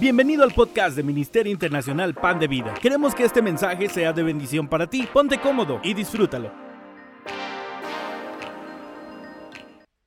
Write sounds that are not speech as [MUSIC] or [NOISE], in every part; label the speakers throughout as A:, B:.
A: Bienvenido al podcast de Ministerio Internacional Pan de Vida. Queremos que este mensaje sea de bendición para ti. Ponte cómodo y disfrútalo.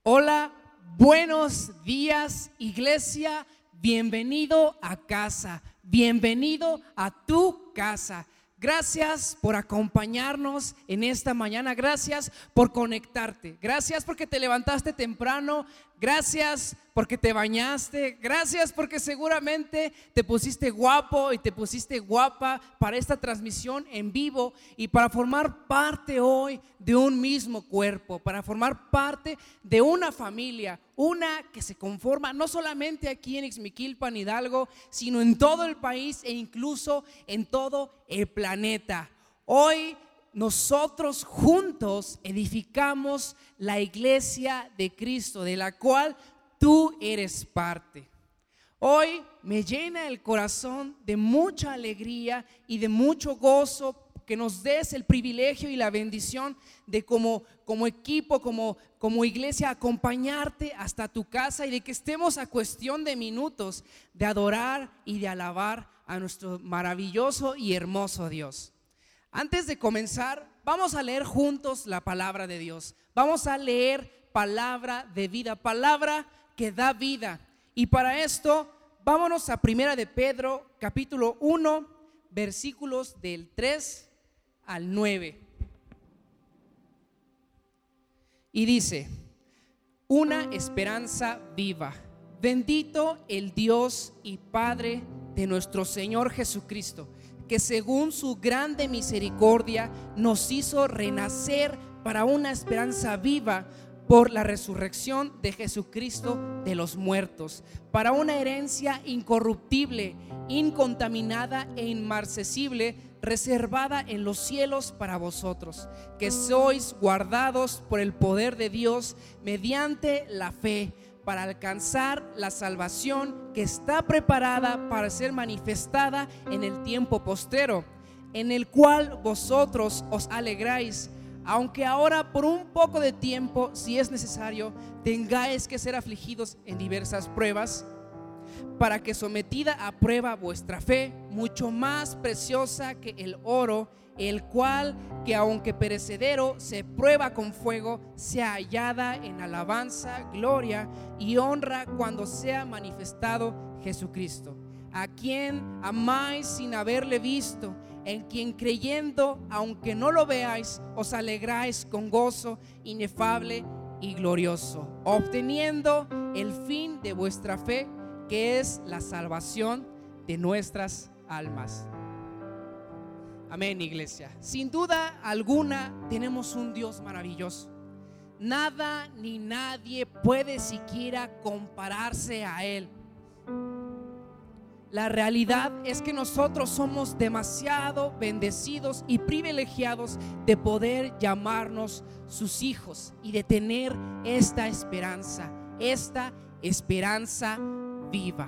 B: Hola, buenos días iglesia, bienvenido a casa, bienvenido a tu casa. Gracias por acompañarnos en esta mañana. Gracias por conectarte. Gracias porque te levantaste temprano. Gracias porque te bañaste. Gracias porque seguramente te pusiste guapo y te pusiste guapa para esta transmisión en vivo y para formar parte hoy de un mismo cuerpo, para formar parte de una familia, una que se conforma no solamente aquí en Ixmiquilpan, Hidalgo, sino en todo el país e incluso en todo el planeta. Hoy nosotros juntos edificamos la iglesia de Cristo, de la cual tú eres parte. Hoy me llena el corazón de mucha alegría y de mucho gozo que nos des el privilegio y la bendición de como, como equipo, como, como iglesia, acompañarte hasta tu casa y de que estemos a cuestión de minutos de adorar y de alabar a nuestro maravilloso y hermoso Dios. Antes de comenzar, vamos a leer juntos la palabra de Dios. Vamos a leer palabra de vida, palabra que da vida. Y para esto, vámonos a Primera de Pedro, capítulo 1, versículos del 3 al 9. Y dice, una esperanza viva. Bendito el Dios y Padre de nuestro Señor Jesucristo que según su grande misericordia nos hizo renacer para una esperanza viva por la resurrección de Jesucristo de los muertos, para una herencia incorruptible, incontaminada e inmarcesible, reservada en los cielos para vosotros, que sois guardados por el poder de Dios mediante la fe para alcanzar la salvación que está preparada para ser manifestada en el tiempo postero, en el cual vosotros os alegráis, aunque ahora por un poco de tiempo, si es necesario, tengáis que ser afligidos en diversas pruebas, para que sometida a prueba vuestra fe, mucho más preciosa que el oro, el cual que aunque perecedero se prueba con fuego, sea hallada en alabanza, gloria y honra cuando sea manifestado Jesucristo, a quien amáis sin haberle visto, en quien creyendo, aunque no lo veáis, os alegráis con gozo inefable y glorioso, obteniendo el fin de vuestra fe, que es la salvación de nuestras almas. Amén, iglesia. Sin duda alguna tenemos un Dios maravilloso. Nada ni nadie puede siquiera compararse a Él. La realidad es que nosotros somos demasiado bendecidos y privilegiados de poder llamarnos sus hijos y de tener esta esperanza, esta esperanza viva.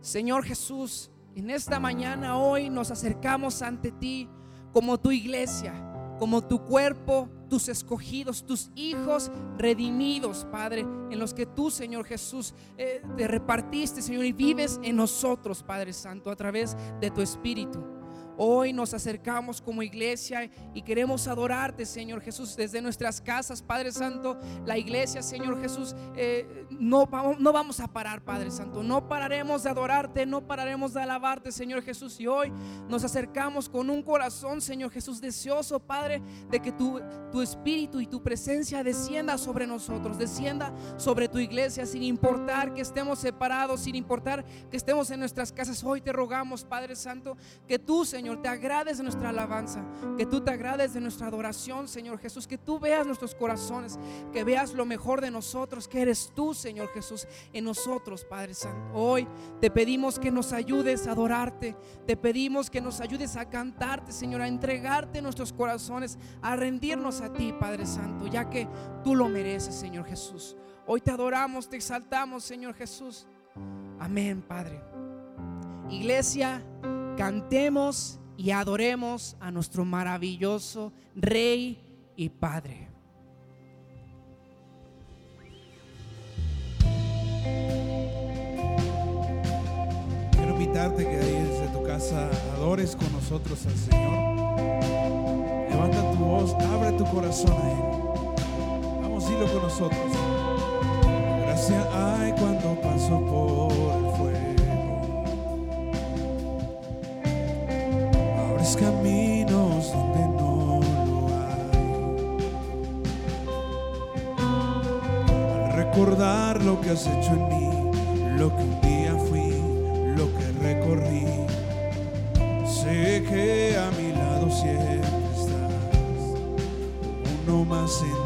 B: Señor Jesús, en esta mañana, hoy, nos acercamos ante ti como tu iglesia, como tu cuerpo, tus escogidos, tus hijos redimidos, Padre, en los que tú, Señor Jesús, eh, te repartiste, Señor, y vives en nosotros, Padre Santo, a través de tu Espíritu. Hoy nos acercamos como iglesia y queremos adorarte, Señor Jesús, desde nuestras casas, Padre Santo. La iglesia, Señor Jesús, eh, no, vamos, no vamos a parar, Padre Santo. No pararemos de adorarte, no pararemos de alabarte, Señor Jesús. Y hoy nos acercamos con un corazón, Señor Jesús, deseoso, Padre, de que tu, tu espíritu y tu presencia descienda sobre nosotros, descienda sobre tu iglesia, sin importar que estemos separados, sin importar que estemos en nuestras casas. Hoy te rogamos, Padre Santo, que tú, Señor, te agrades de nuestra alabanza, que tú te agrades de nuestra adoración, Señor Jesús, que tú veas nuestros corazones, que veas lo mejor de nosotros, que eres tú, Señor Jesús, en nosotros, Padre Santo. Hoy te pedimos que nos ayudes a adorarte, te pedimos que nos ayudes a cantarte, Señor, a entregarte nuestros corazones, a rendirnos a ti, Padre Santo, ya que tú lo mereces, Señor Jesús. Hoy te adoramos, te exaltamos, Señor Jesús. Amén, Padre. Iglesia, cantemos y adoremos a nuestro maravilloso Rey y Padre.
C: Quiero invitarte que ahí desde tu casa adores con nosotros al Señor. Levanta tu voz, abre tu corazón a Él. Vamos a irlo con nosotros. Gracias Ay, cuando paso por lo que has hecho en mí, lo que un día fui, lo que recorrí. Sé que a mi lado siempre estás, uno más en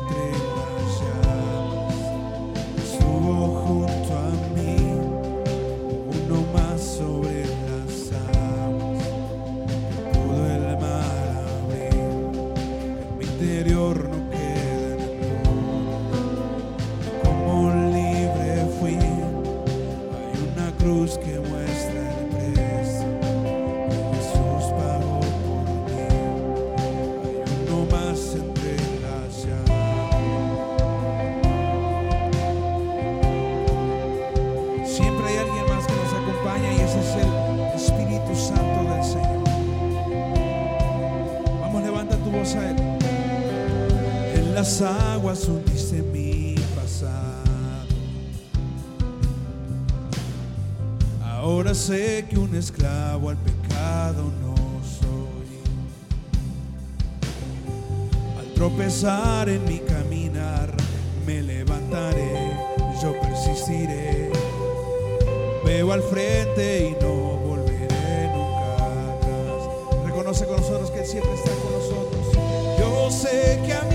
C: esclavo al pecado no soy. Al tropezar en mi caminar, me levantaré, yo persistiré. Veo al frente y no volveré nunca atrás. Reconoce con nosotros que Él siempre está con nosotros. Yo sé que a mí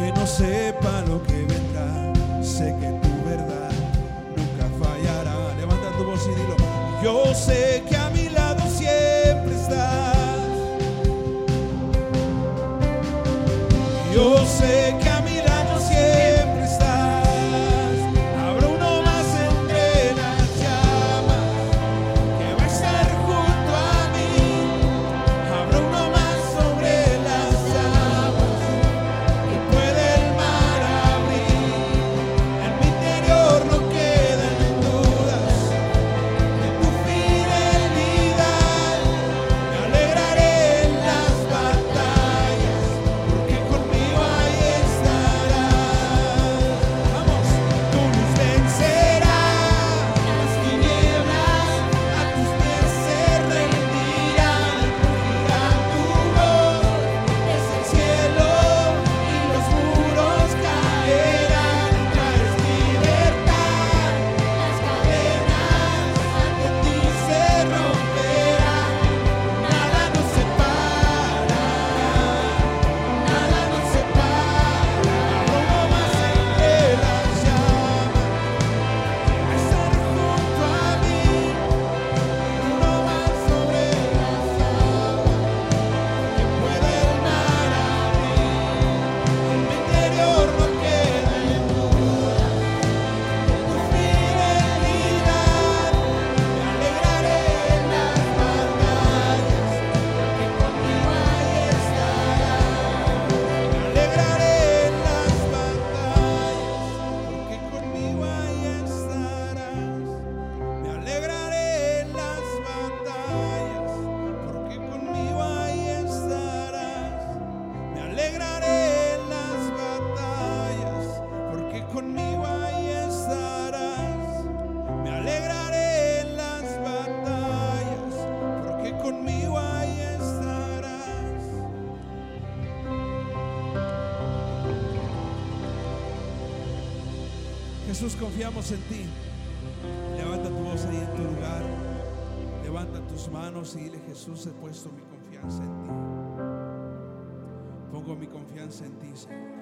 C: aunque no sepa lo que vendrá, sé que tu verdad nunca fallará. Levanta tu voz y dilo, yo sé que
D: Jesús, confiamos en ti. Levanta tu voz ahí en tu lugar. Levanta tus manos y dile, Jesús, he puesto mi confianza en ti. Pongo mi confianza en ti, Señor.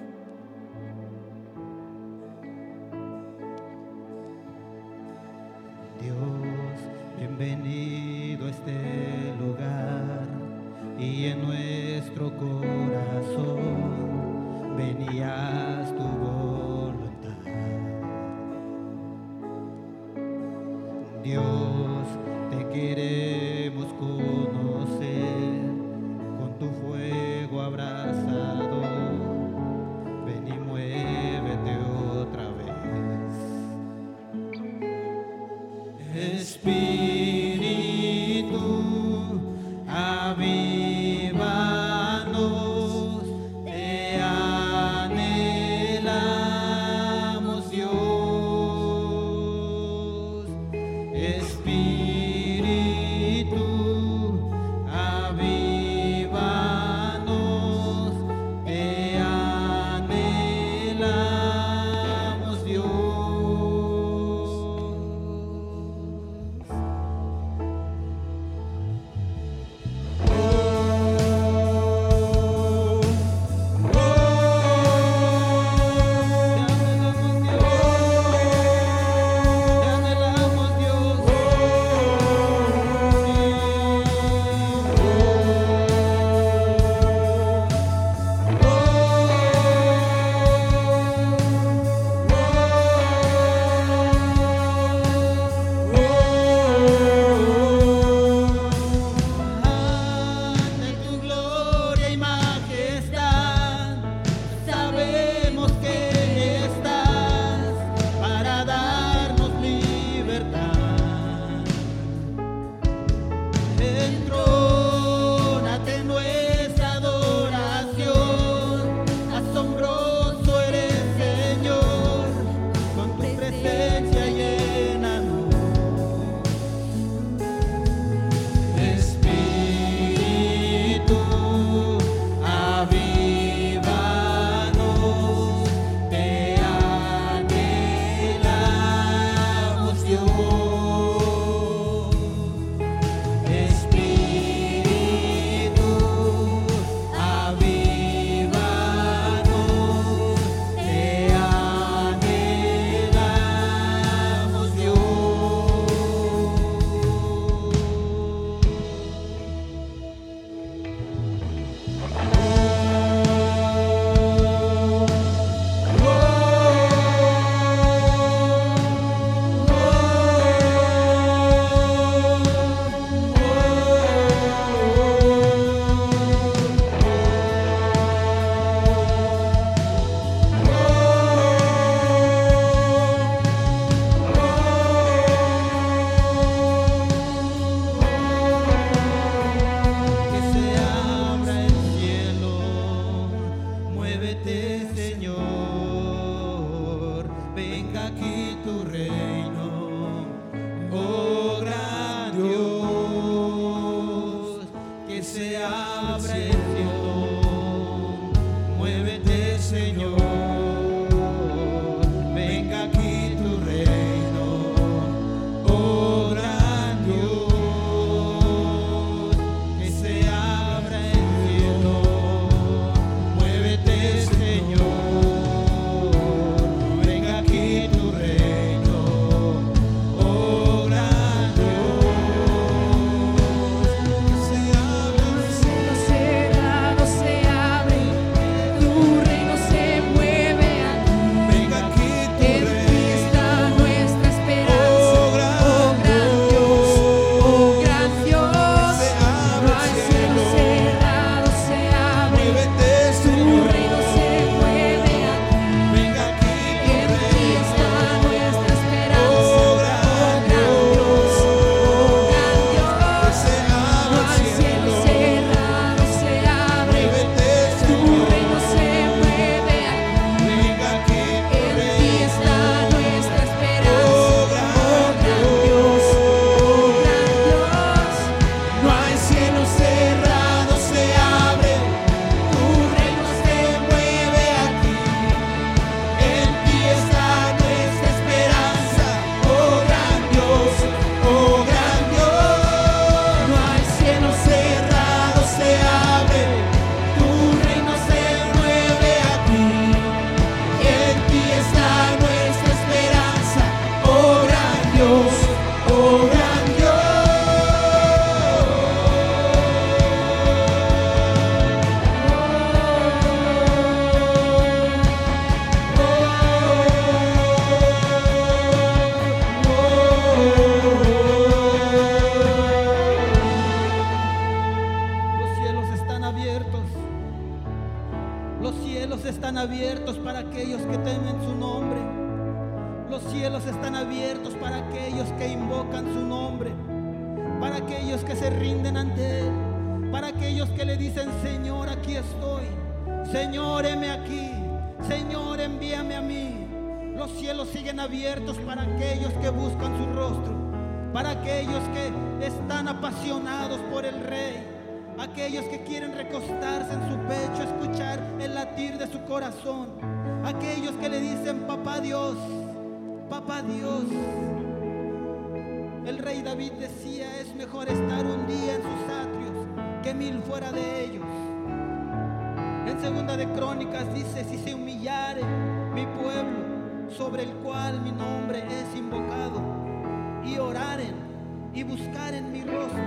E: Y
F: buscaren mi rostro,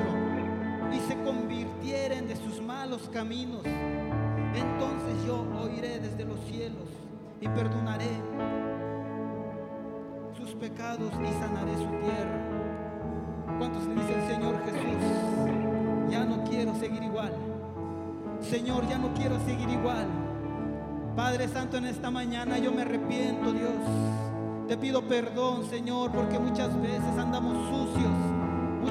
F: y se convirtieren de sus malos caminos, entonces yo oiré desde los cielos y perdonaré sus pecados y sanaré su tierra. ¿Cuántos le dicen, Señor Jesús, ya no quiero seguir igual? Señor, ya no quiero seguir igual. Padre Santo, en esta mañana yo me arrepiento, Dios. Te pido perdón, Señor, porque muchas veces andamos sucios.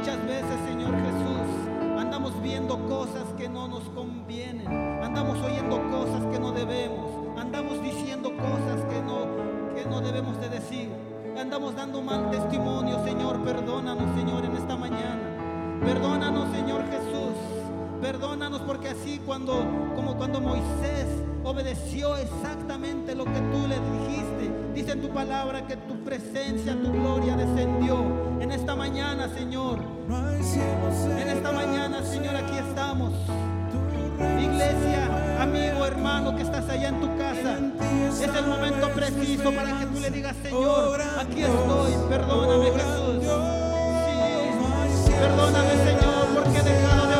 F: Muchas veces, Señor Jesús, andamos viendo cosas que no nos convienen. Andamos oyendo cosas que no debemos. Andamos diciendo cosas que no, que no debemos de decir. Andamos dando mal testimonio, Señor. Perdónanos, Señor, en esta mañana. Perdónanos, Señor Jesús. Perdónanos porque así cuando, como cuando Moisés obedeció exactamente lo que tú le dijiste, dice en tu palabra que tu presencia, tu gloria descendió. En esta mañana, Señor, en esta mañana, Señor, aquí estamos. Iglesia, amigo, hermano que estás allá en tu casa, es el momento preciso para que tú le digas, Señor, aquí estoy, perdóname Jesús. Sí, perdóname Señor, porque he dejado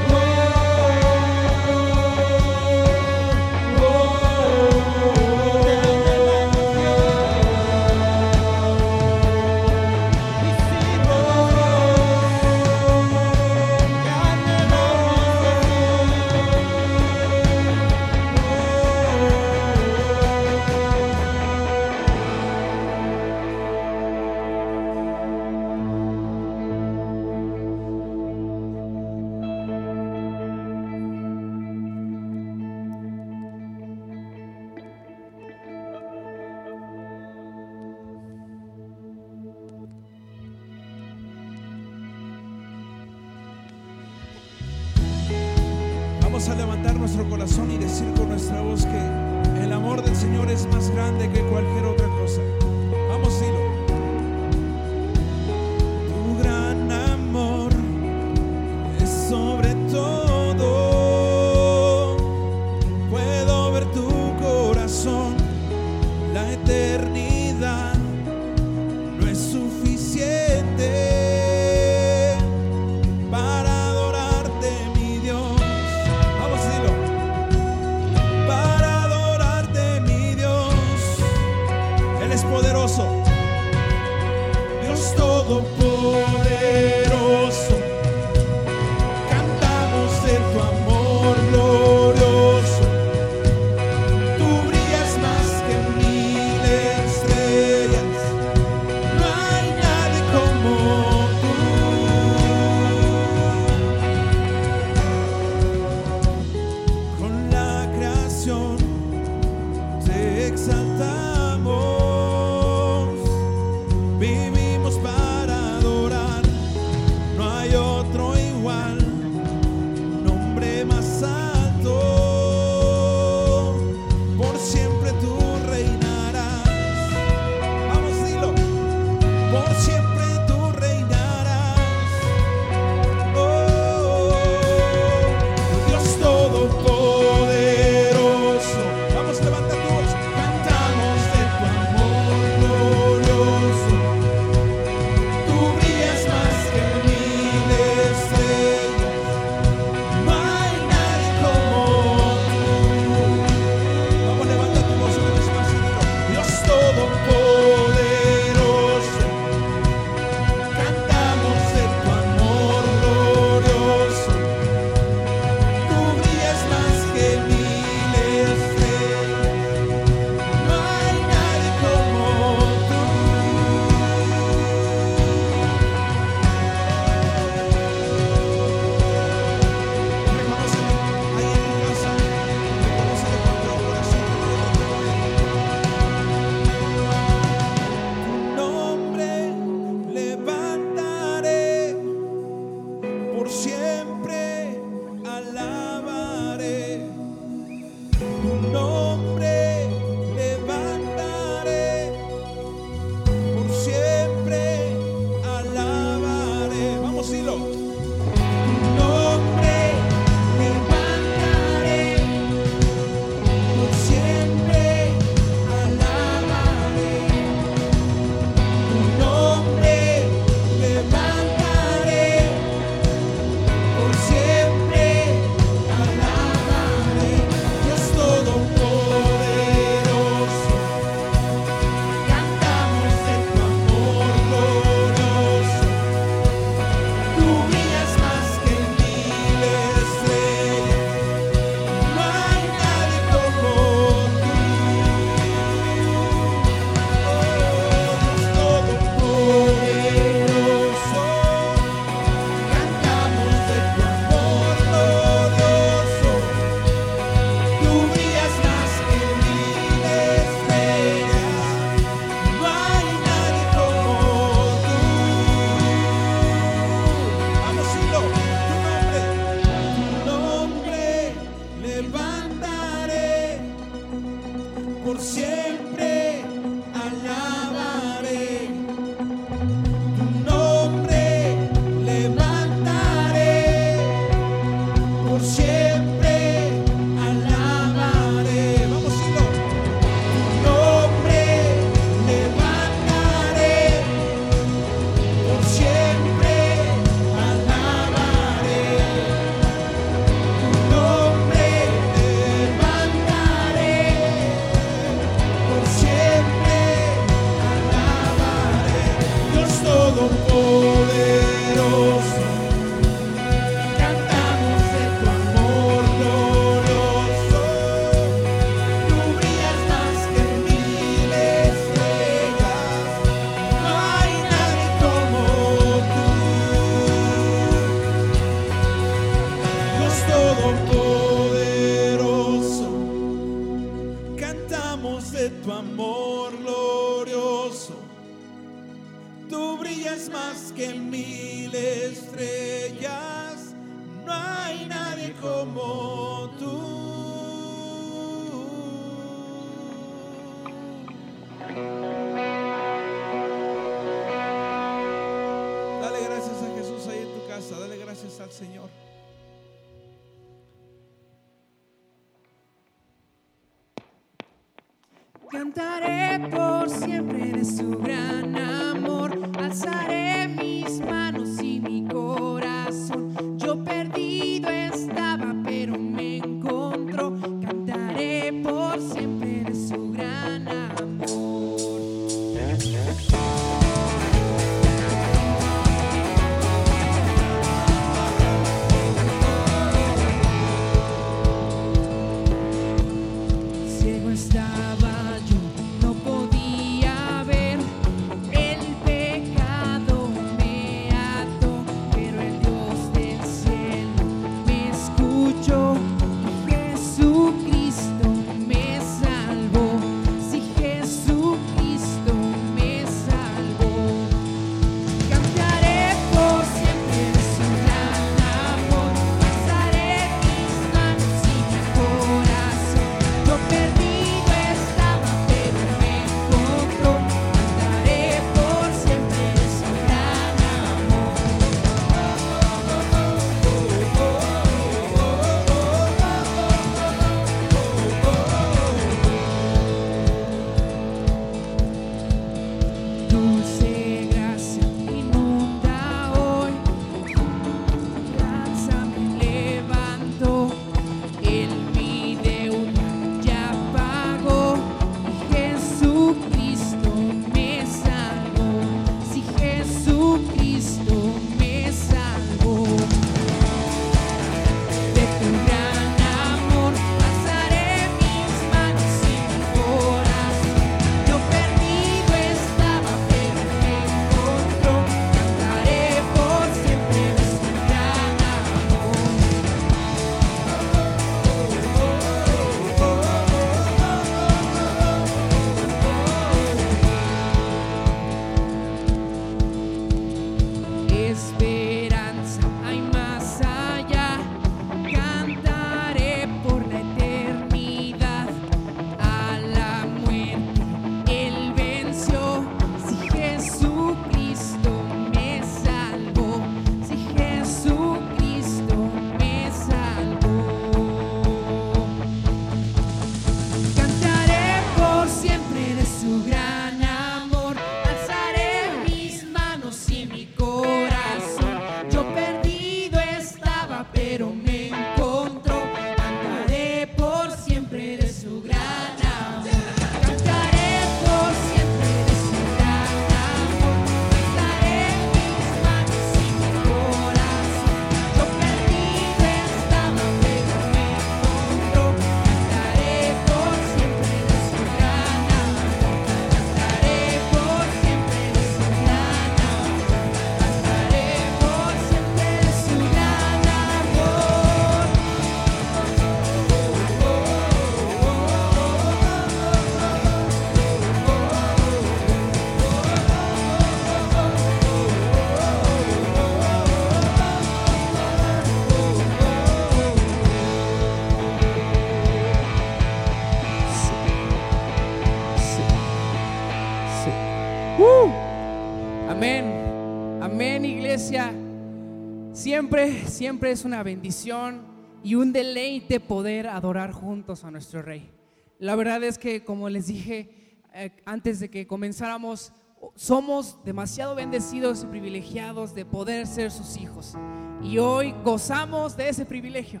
B: Siempre, es una bendición y un deleite poder adorar juntos a nuestro Rey. La verdad es que, como les dije eh, antes de que comenzáramos, somos demasiado bendecidos y privilegiados de poder ser sus hijos. Y hoy gozamos de ese privilegio.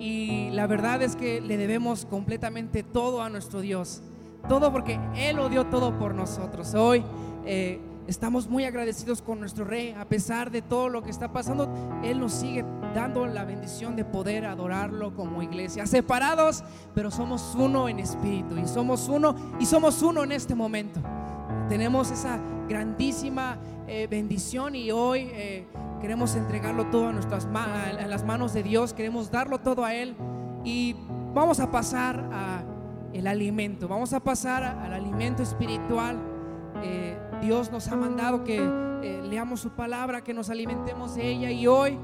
B: Y la verdad es que le debemos completamente todo a nuestro Dios. Todo porque Él lo dio todo por nosotros. Hoy eh, estamos muy agradecidos con nuestro Rey. A pesar de todo lo que está pasando, Él nos sigue dando la bendición de poder adorarlo como iglesia. Separados, pero somos uno en espíritu. Y somos uno, y somos uno en este momento. Tenemos esa grandísima eh, bendición y hoy eh, queremos entregarlo todo a, nuestras a las manos de Dios, queremos darlo todo a Él y vamos a pasar a el alimento, vamos a pasar al alimento espiritual. Eh, Dios nos ha mandado que leamos su palabra, que nos alimentemos de ella y hoy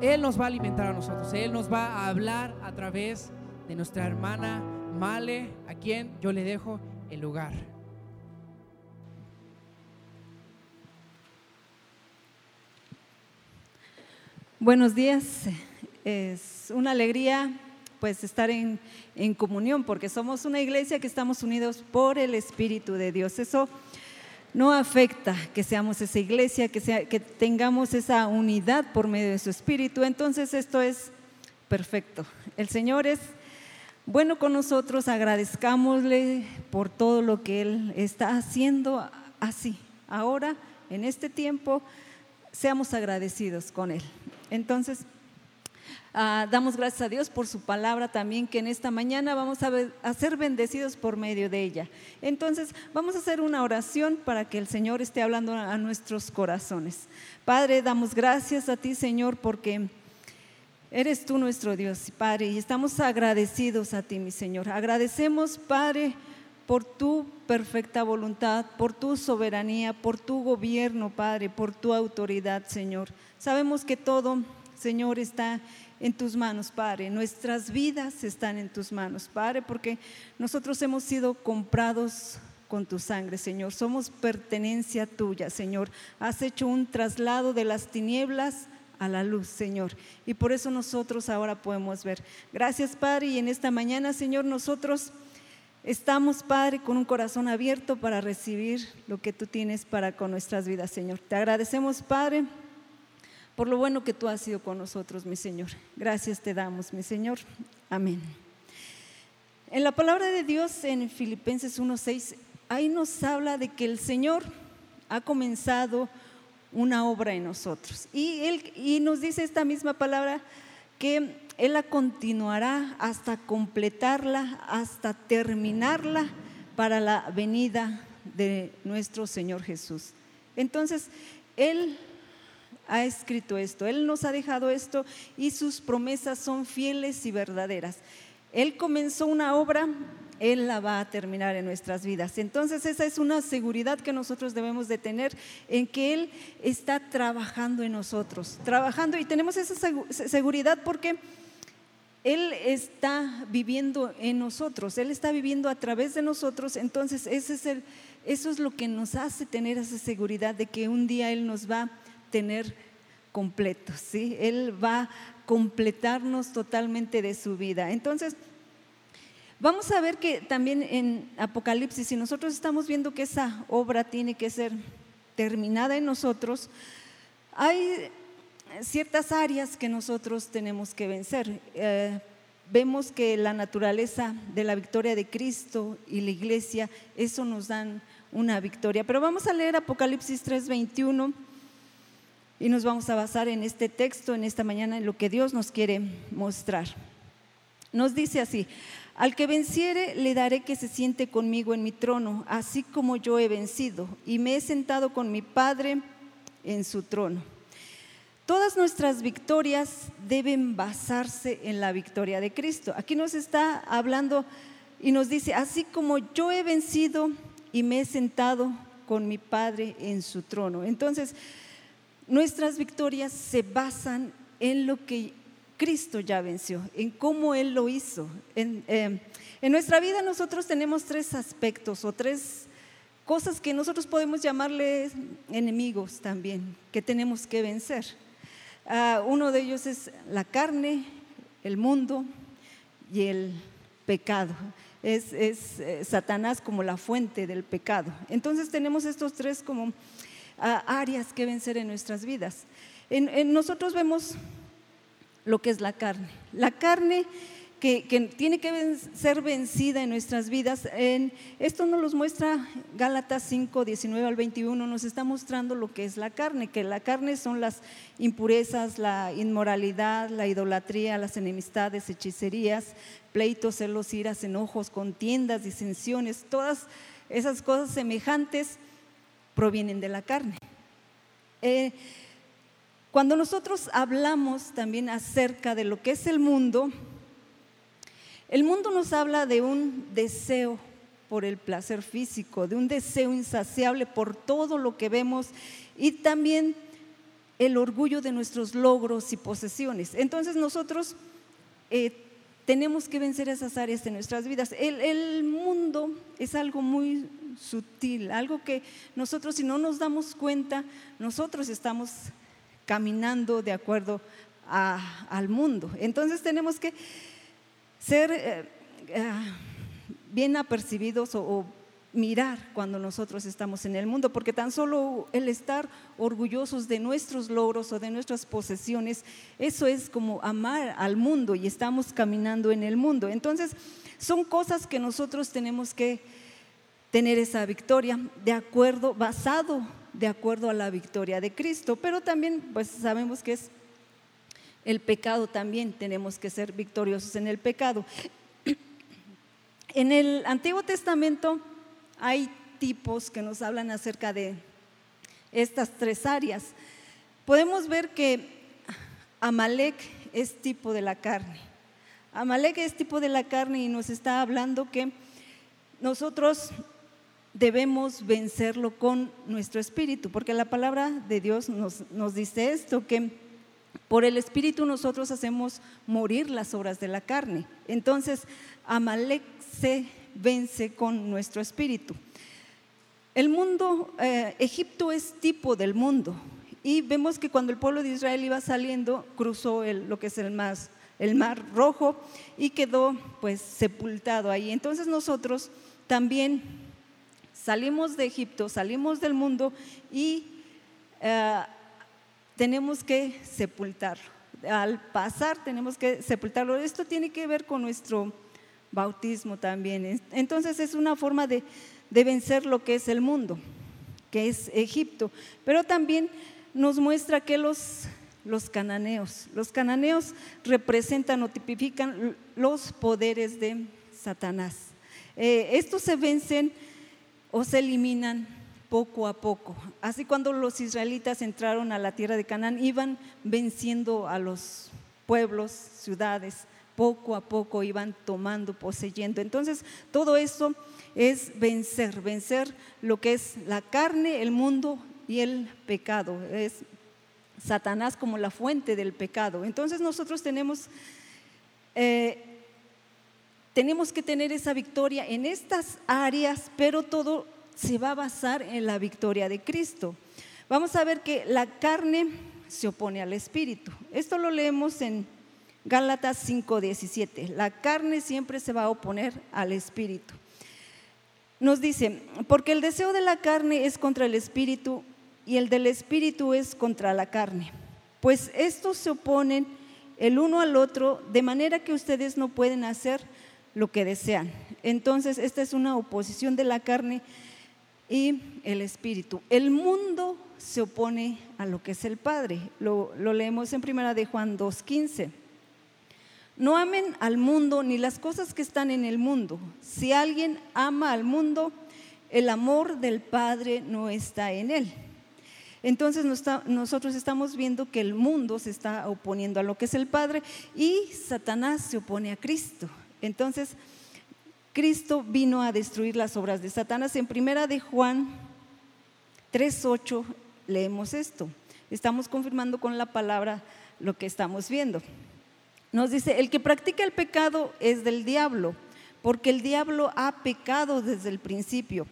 B: Él nos va a alimentar a nosotros, Él nos va a hablar a través de nuestra hermana Male, a quien yo le dejo el lugar.
G: Buenos días. Es una alegría pues estar en, comunión porque somos una iglesia que estamos unidos por el Espíritu de Dios. Eso no afecta que seamos esa iglesia, que, sea, que tengamos esa unidad por medio de su Espíritu. Entonces esto es perfecto. El Señor es bueno con nosotros, agradezcámosle por todo lo que Él está haciendo así. Ahora, en este tiempo, seamos agradecidos con Él. Entonces, ah, damos gracias a Dios por su palabra también, que en esta mañana vamos a, ser bendecidos por medio de ella. Entonces, vamos a hacer una oración para que el Señor esté hablando a nuestros corazones. Padre, damos gracias a ti, Señor, porque... Eres tú nuestro Dios, Padre, y estamos agradecidos a ti, mi Señor. Agradecemos, Padre, por tu perfecta voluntad, por tu soberanía, por tu gobierno, Padre, por tu autoridad, Señor. Sabemos que todo, Señor, está en tus manos, Padre. Nuestras vidas están en tus manos, Padre, porque nosotros hemos sido comprados con tu sangre, Señor. Somos pertenencia tuya, Señor. Has hecho un traslado de las tinieblas a la luz, Señor. Y por eso nosotros ahora podemos ver. Gracias, Padre. Y en esta mañana, Señor, nosotros estamos, Padre, con un corazón abierto para recibir lo que tú tienes para con nuestras vidas, Señor. Te agradecemos, Padre por lo bueno que tú has sido con nosotros, mi Señor. Gracias te damos, mi Señor. Amén. En la palabra de Dios en Filipenses 1.6, ahí nos habla de que el Señor ha comenzado una obra en nosotros. Y, él, y nos dice esta misma palabra que Él la continuará hasta completarla, hasta terminarla para la venida de nuestro Señor Jesús. Entonces, Él ha escrito esto, Él nos ha dejado esto y sus promesas son fieles y verdaderas. Él comenzó una obra, Él la va a terminar en nuestras vidas. Entonces esa es una seguridad que nosotros debemos de tener en que Él está trabajando en nosotros, trabajando y tenemos esa seguridad porque... Él está viviendo en nosotros, Él está viviendo a través de nosotros, entonces ese es eso es lo que nos hace tener esa seguridad de que un día Él nos va tener completos, ¿sí? Él va a completarnos totalmente de su vida. Entonces, vamos a ver que también en Apocalipsis, si nosotros estamos viendo que esa obra tiene que ser terminada en nosotros, hay ciertas áreas que nosotros tenemos que vencer. Eh, vemos que la naturaleza de la victoria de Cristo y la iglesia, eso nos dan una victoria. Pero vamos a leer Apocalipsis 3:21 y nos vamos a basar en este texto, en esta mañana, en lo que Dios nos quiere mostrar. Nos dice así, al que venciere le daré que se siente conmigo en mi trono, así como yo he vencido y me he sentado con mi Padre en su trono. Todas nuestras victorias deben basarse en la victoria de Cristo. Aquí nos está hablando y nos dice, así como yo he vencido y me he sentado con mi Padre en su trono. Entonces, Nuestras victorias se basan en lo que Cristo ya venció, en cómo Él lo hizo. En, eh, nuestra vida nosotros tenemos tres aspectos o tres cosas que nosotros podemos llamarles enemigos también, que tenemos que vencer. Ah, uno de ellos es la carne, el mundo y el pecado. Es, eh, Satanás como la fuente del pecado. Entonces tenemos estos tres como áreas que vencer en nuestras vidas. en, nosotros vemos lo que es la carne. La carne que, tiene que ser vencida en nuestras vidas. En, esto nos lo muestra Gálatas 5, 19 al 21, nos está mostrando lo que es la carne, que la carne son las impurezas, la inmoralidad, la idolatría, las enemistades, hechicerías, pleitos, celos, iras, enojos, contiendas, disensiones, todas esas cosas semejantes provienen de la carne. Eh, cuando nosotros hablamos también acerca de lo que es el mundo, el mundo nos habla de un deseo por el placer físico, de un deseo insaciable por todo lo que vemos y también el orgullo de nuestros logros y posesiones. Entonces nosotros eh, tenemos que vencer esas áreas de nuestras vidas. El, mundo es algo muy sutil, algo que nosotros si no nos damos cuenta, nosotros estamos caminando de acuerdo al mundo. Entonces tenemos que ser eh, eh, bien apercibidos o, mirar cuando nosotros estamos en el mundo, porque tan solo el estar orgullosos de nuestros logros o de nuestras posesiones, eso es como amar al mundo y estamos caminando en el mundo. Entonces, son cosas que nosotros tenemos que tener esa victoria de acuerdo, basado de acuerdo a la victoria de Cristo, pero también pues sabemos que es el pecado también, tenemos que ser victoriosos en el pecado. [CLEARS THROAT] En el Antiguo Testamento hay tipos que nos hablan acerca de estas tres áreas. Podemos ver que Amalek es tipo de la carne. Amalek es tipo de la carne y nos está hablando que nosotros debemos vencerlo con nuestro espíritu, porque la palabra de Dios nos, nos dice esto, que por el Espíritu nosotros hacemos morir las obras de la carne. Entonces, Amalek se vence con nuestro espíritu. El mundo, eh, Egipto es tipo del mundo. Y vemos que cuando el pueblo de Israel iba saliendo, cruzó lo que es el mar, el mar rojo y quedó pues sepultado ahí. Entonces nosotros también salimos de Egipto, salimos del mundo y eh, tenemos que sepultarlo. Al pasar tenemos que sepultarlo. Esto tiene que ver con nuestro bautismo también. Entonces es una forma de, vencer lo que es el mundo, que es Egipto. Pero también nos muestra que los, los cananeos, los cananeos representan o tipifican los poderes de Satanás. Eh, estos se vencen o se eliminan poco a poco. Así cuando los israelitas entraron a la tierra de Canaán, iban venciendo a los pueblos, ciudades, poco a poco iban tomando, poseyendo. Entonces, todo eso es vencer, vencer lo que es la carne, el mundo y el pecado. Es Satanás como la fuente del pecado. Entonces nosotros tenemos, eh, tenemos que tener esa victoria en estas áreas, pero todo se va a basar en la victoria de Cristo. Vamos a ver que la carne se opone al espíritu. Esto lo leemos en Gálatas 5:17. La carne siempre se va a oponer al espíritu. Nos dice, porque el deseo de la carne es contra el espíritu y el del espíritu es contra la carne. Pues estos se oponen el uno al otro de manera que ustedes no pueden hacer lo que desean. Entonces, esta es una oposición de la carne y el Espíritu. El mundo se opone a lo que es el Padre. Lo, leemos en primera de Juan 2.15. No amen al mundo ni las cosas que están en el mundo. Si alguien ama al mundo, el amor del Padre no está en él. Entonces nosotros estamos viendo que el mundo se está oponiendo a lo que es el Padre y Satanás se opone a Cristo. Entonces, Cristo vino a destruir las obras de Satanás. En primera de Juan 3.8 leemos esto. Estamos confirmando con la palabra lo que estamos viendo. Nos dice, el que practica el pecado es del diablo, porque el diablo ha pecado desde el principio.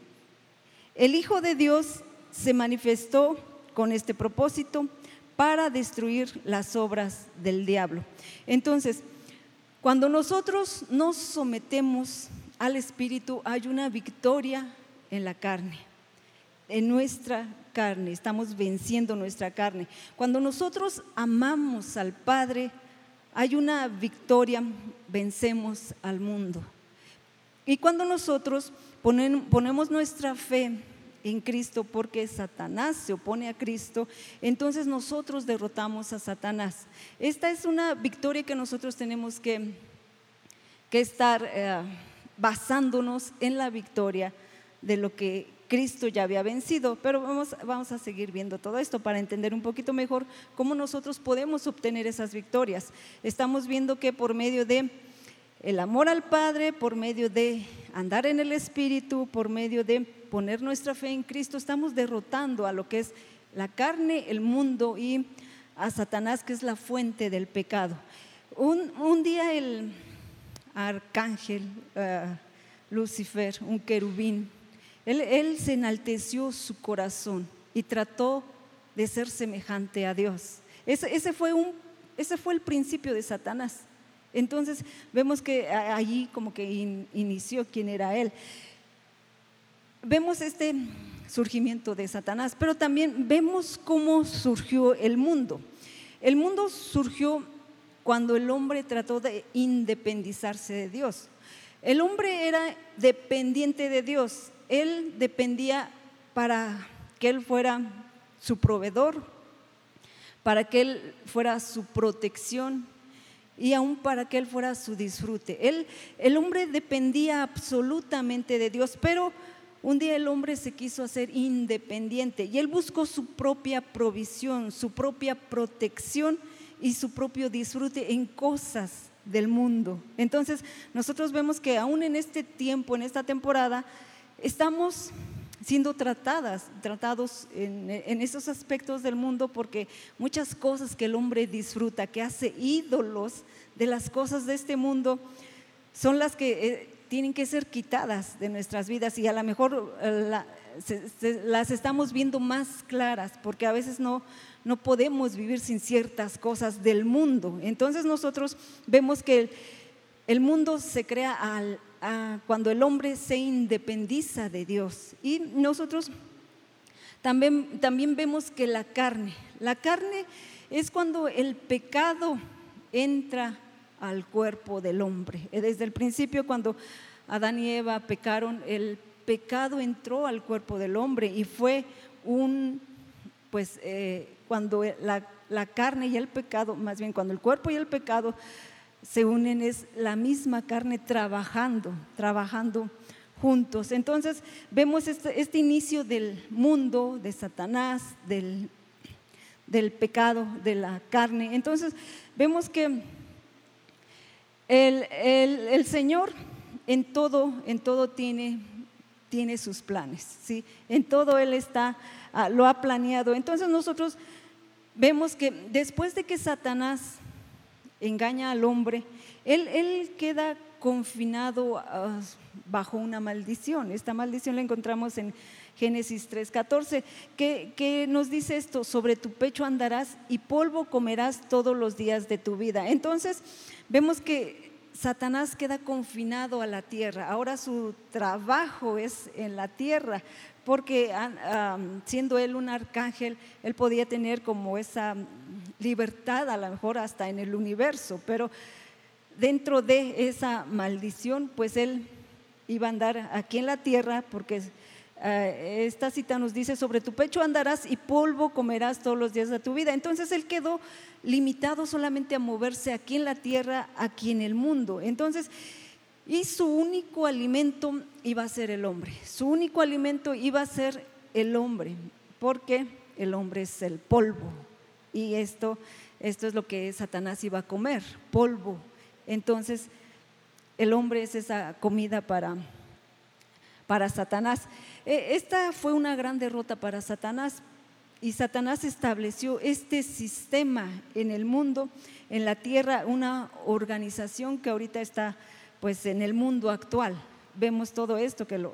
G: El Hijo de Dios se manifestó con este propósito para destruir las obras del diablo. Entonces, cuando nosotros nos sometemos al Espíritu, hay una victoria en la carne, en nuestra carne, estamos venciendo nuestra carne. Cuando nosotros amamos al Padre, hay una victoria, vencemos al mundo. Y cuando nosotros ponemos nuestra fe en Cristo porque Satanás se opone a Cristo, entonces nosotros derrotamos a Satanás. Esta es una victoria que nosotros tenemos que, que estar eh, basándonos en la victoria de lo que Cristo ya había vencido. Pero vamos, vamos a seguir viendo todo esto para entender un poquito mejor cómo nosotros podemos obtener esas victorias. Estamos viendo que por medio de el amor al Padre, por medio de andar en el Espíritu, por medio de poner nuestra fe en Cristo, estamos derrotando a lo que es la carne, el mundo y a Satanás, que es la fuente del pecado. Un, día el arcángel eh, Lucifer, un querubín, él, se enalteció su corazón y trató de ser semejante a Dios. Ese, fue, el principio de Satanás. Entonces vemos que allí como que inició quién era él. Vemos este surgimiento de Satanás, pero también vemos cómo surgió el mundo. El mundo surgió cuando el hombre trató de independizarse de Dios. El hombre era dependiente de Dios. Él dependía para que Él fuera su proveedor, para que Él fuera su protección, y aún para que Él fuera su disfrute. El hombre dependía absolutamente de Dios, pero un día el hombre se quiso hacer independiente y él buscó su propia provisión, su propia protección y su propio disfrute en cosas del mundo. Entonces nosotros vemos que aún en este tiempo, en esta temporada, estamos siendo tratadas, tratados en, esos aspectos del mundo, porque muchas cosas que el hombre disfruta, que hace ídolos de las cosas de este mundo, son las que eh, tienen que ser quitadas de nuestras vidas y a lo mejor eh, las estamos viendo más claras, porque a veces no, no podemos vivir sin ciertas cosas del mundo. Entonces nosotros vemos que el mundo se crea al, cuando el hombre se independiza de Dios. Y nosotros también, también vemos que la carne, la carne es cuando el pecado entra al cuerpo del hombre. Desde el principio, cuando Adán y Eva pecaron, el pecado entró al cuerpo del hombre y fue un, pues, eh, cuando la carne y el pecado, más bien cuando el cuerpo y el pecado se unen, es la misma carne trabajando, trabajando juntos. Entonces vemos este, este inicio del mundo, de Satanás, del, del, pecado, de la carne. Entonces vemos que el, el, Señor en todo, en todo tiene, tiene sus planes, ¿sí? en todo Él está, ah, lo ha planeado. Entonces nosotros vemos que después de que Satanás engaña al hombre, él, queda confinado ah, bajo una maldición. Esta maldición la encontramos en Génesis 3:14, que, que nos dice esto, sobre tu pecho andarás y polvo comerás todos los días de tu vida. Entonces, vemos que Satanás queda confinado a la tierra. Ahora su trabajo es en la tierra, porque siendo él un arcángel, él podía tener como esa libertad, a lo mejor hasta en el universo, pero dentro de esa maldición, pues él iba a andar aquí en la tierra, porque eh, esta cita nos dice, sobre tu pecho andarás y polvo comerás todos los días de tu vida. Entonces él quedó limitado solamente a moverse aquí en la tierra, aquí en el mundo. Entonces, y su único alimento iba a ser el hombre, su único alimento iba a ser el hombre, porque el hombre es el polvo, y esto, esto es lo que Satanás iba a comer, polvo. Entonces, el hombre es esa comida para, para Satanás. E, esta fue una gran derrota para Satanás y Satanás estableció este sistema en el mundo, en la tierra, una organización que ahorita está pues en el mundo actual. Vemos todo esto que lo,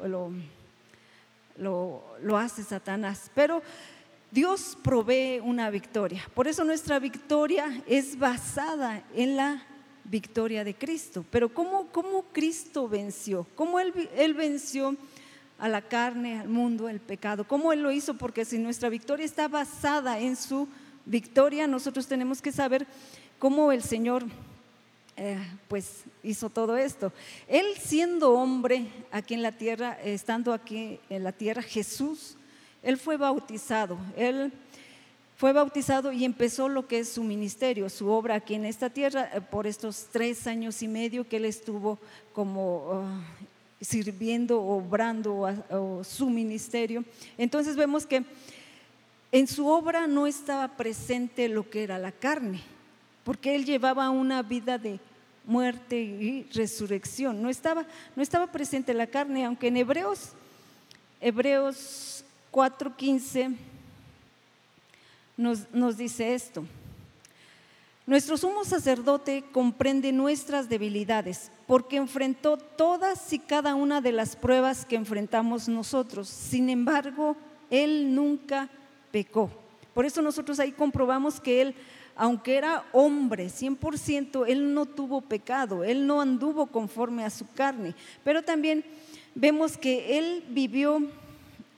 G: lo, lo hace Satanás. Pero Dios provee una victoria. Por eso nuestra victoria es basada en la victoria de Cristo. Pero ¿cómo, cómo Cristo venció? ¿Cómo él, él venció a la carne, al mundo, el pecado? ¿Cómo Él lo hizo? Porque si nuestra victoria está basada en su victoria, nosotros tenemos que saber cómo el Señor eh, pues hizo todo esto. Él siendo hombre aquí en la tierra, estando aquí en la tierra, Jesús, Él fue bautizado. Él fue bautizado y empezó lo que es su ministerio, su obra aquí en esta tierra eh, por estos tres años y medio que él estuvo como uh, sirviendo, obrando su ministerio. Entonces vemos que en su obra no estaba presente lo que era la carne, porque él llevaba una vida de muerte y resurrección. No estaba, no estaba presente la carne, aunque en Hebreos, Hebreos 4:15 nos, nos dice esto. Nuestro sumo sacerdote comprende nuestras debilidades porque enfrentó todas y cada una de las pruebas que enfrentamos nosotros. Sin embargo, Él nunca pecó. Por eso nosotros ahí comprobamos que Él, aunque era hombre 100%, Él no tuvo pecado, Él no anduvo conforme a su carne. Pero también vemos que Él vivió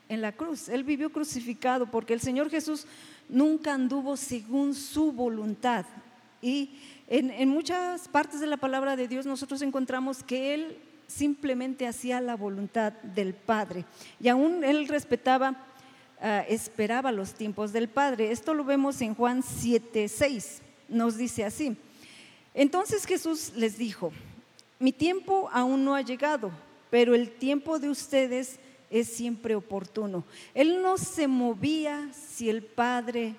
G: en la cruz, Él vivió crucificado porque el Señor Jesús nunca anduvo según su voluntad. Y en, muchas partes de la palabra de Dios nosotros encontramos que Él simplemente hacía la voluntad del Padre. Y aún Él respetaba, ah, esperaba los tiempos del Padre. Esto lo vemos en Juan 7, 6. Nos dice así. Entonces Jesús les dijo, mi tiempo aún no ha llegado, pero el tiempo de ustedes es siempre oportuno. Él no se movía si el Padre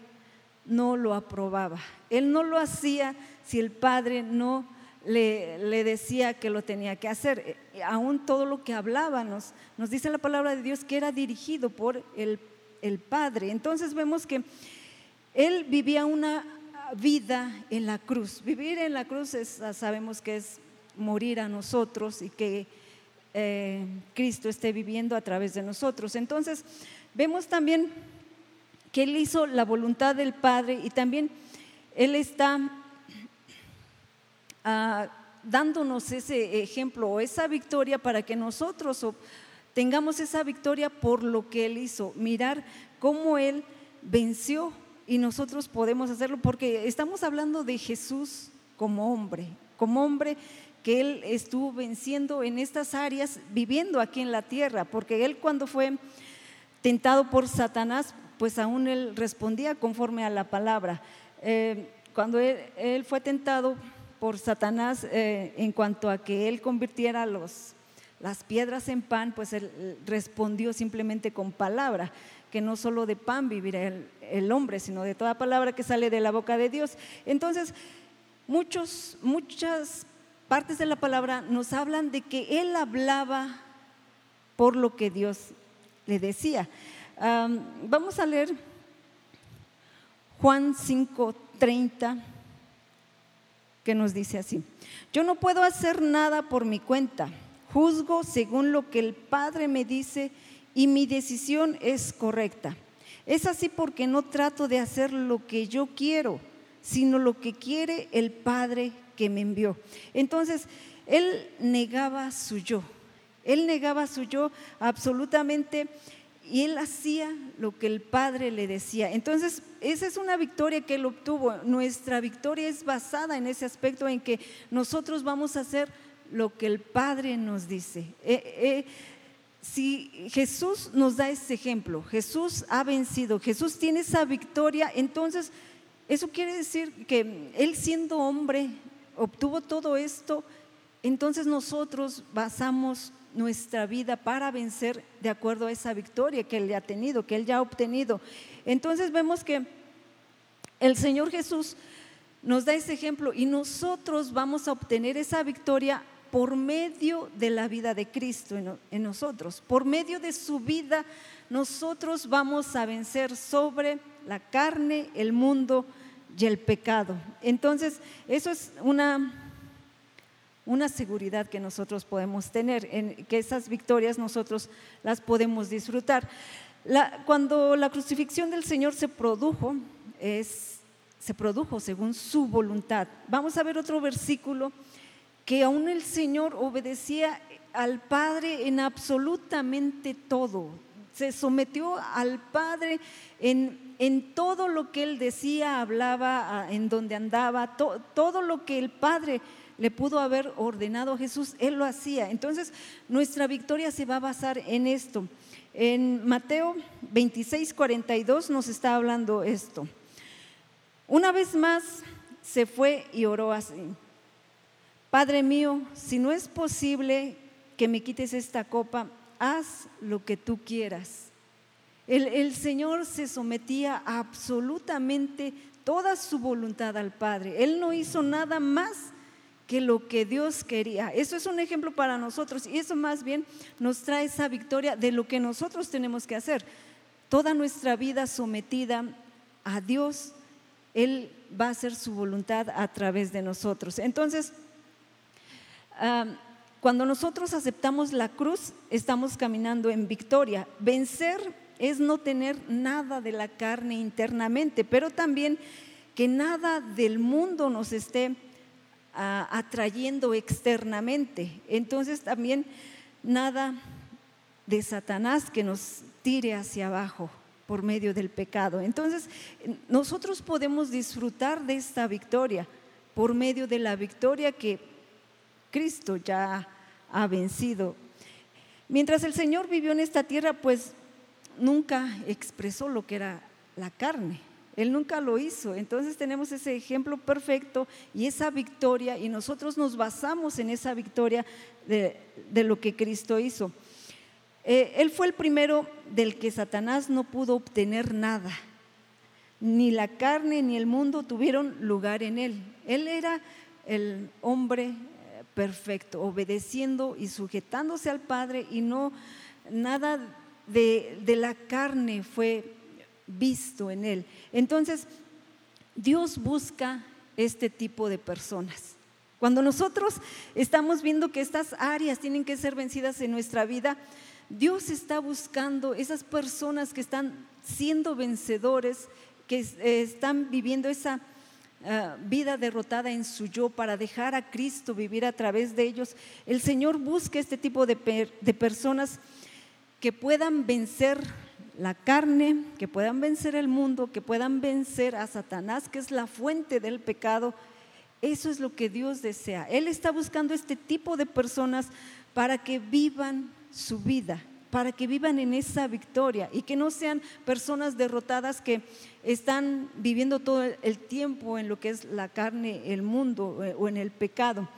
G: no lo aprobaba. Él no lo hacía si el padre no le, decía que lo tenía que hacer. Eh, aún todo lo que hablaba nos, dice la palabra de Dios que era dirigido por el, el Padre. Entonces vemos que él vivía una vida en la cruz. Vivir en la cruz es, sabemos que es morir a nosotros y que eh, Cristo esté viviendo a través de nosotros. Entonces vemos también que Él hizo la voluntad del Padre y también Él está Ah, dándonos ese ejemplo o esa victoria para que nosotros tengamos esa victoria por lo que Él hizo, mirar cómo Él venció y nosotros podemos hacerlo porque estamos hablando de Jesús como hombre, como hombre que Él estuvo venciendo en estas áreas, viviendo aquí en la tierra, porque Él cuando fue tentado por Satanás, pues aún Él respondía conforme a la palabra. Eh, cuando él fue tentado por Satanás eh, en cuanto a que él convirtiera los, las piedras en pan, pues él respondió simplemente con palabra, que no solo de pan vivirá el, hombre, sino de toda palabra que sale de la boca de Dios. Entonces, muchos, muchas partes de la palabra nos hablan de que él hablaba por lo que Dios le decía. vamos a leer Juan 5:30 que nos dice así, yo no puedo hacer nada por mi cuenta, juzgo según lo que el Padre me dice y mi decisión es correcta. Es así porque no trato de hacer lo que yo quiero, sino lo que quiere el Padre que me envió. Entonces, él negaba su yo, él negaba su yo absolutamente y él hacía lo que el Padre le decía. Entonces, esa es una victoria que él obtuvo. Nuestra victoria es basada en ese aspecto en que nosotros vamos a hacer lo que el Padre nos dice. Eh, eh, si Jesús nos da ese ejemplo, Jesús ha vencido, Jesús tiene esa victoria, entonces eso quiere decir que él siendo hombre obtuvo todo esto, entonces nosotros basamos nuestra vida para vencer de acuerdo a esa victoria que Él ya ha tenido, que Él ya ha obtenido. Entonces vemos que el Señor Jesús nos da ese ejemplo y nosotros vamos a obtener esa victoria por medio de la vida de Cristo en, nosotros. Por medio de su vida, nosotros vamos a vencer sobre la carne, el mundo y el pecado. Entonces, eso es una una seguridad que nosotros podemos tener, en que esas victorias nosotros las podemos disfrutar. cuando la crucifixión del Señor se produjo, es, se produjo según su voluntad. Vamos a ver otro versículo que aún el Señor obedecía al Padre en absolutamente todo. Se sometió al Padre en, en todo lo que Él decía, hablaba, en donde andaba, todo lo que el Padre le pudo haber ordenado a Jesús, Él lo hacía. Entonces, nuestra victoria se va a basar en esto. En Mateo 26, 42 nos está hablando esto. Una vez más se fue y oró así. Padre mío, si no es posible que me quites esta copa, haz lo que tú quieras. El, el, Señor se sometía absolutamente toda su voluntad al Padre. Él no hizo nada más que lo que Dios quería. Eso es un ejemplo para nosotros y eso más bien nos trae esa victoria de lo que nosotros tenemos que hacer. Toda nuestra vida sometida a Dios, Él va a hacer su voluntad a través de nosotros. Entonces, cuando nosotros aceptamos la cruz, estamos caminando en victoria. Vencer es no tener nada de la carne internamente, pero también que nada del mundo nos esté atrayendo externamente. Entonces también nada de Satanás que nos tire hacia abajo por medio del pecado. Entonces nosotros podemos disfrutar de esta victoria por medio de la victoria que Cristo ya ha vencido. Mientras el Señor vivió en esta tierra, pues nunca expresó lo que era la carne. Él nunca lo hizo. Entonces tenemos ese ejemplo perfecto y esa victoria y nosotros nos basamos en esa victoria de, lo que Cristo hizo. Eh, él fue el primero del que Satanás no pudo obtener nada. Ni la carne ni el mundo tuvieron lugar en él. Él era el hombre perfecto, obedeciendo y sujetándose al Padre y no nada de, de la carne fue visto en él. Entonces, Dios busca este tipo de personas. Cuando nosotros estamos viendo que estas áreas tienen que ser vencidas en nuestra vida, Dios está buscando esas personas que están siendo vencedores, que están viviendo esa ah, vida derrotada en su yo para dejar a Cristo vivir a través de ellos. El Señor busca este tipo de, de personas que puedan vencer la carne, que puedan vencer el mundo, que puedan vencer a Satanás, que es la fuente del pecado. Eso es lo que Dios desea. Él está buscando este tipo de personas para que vivan su vida, para que vivan en esa victoria y que no sean personas derrotadas que están viviendo todo el tiempo en lo que es la carne, el mundo eh, o en el pecado.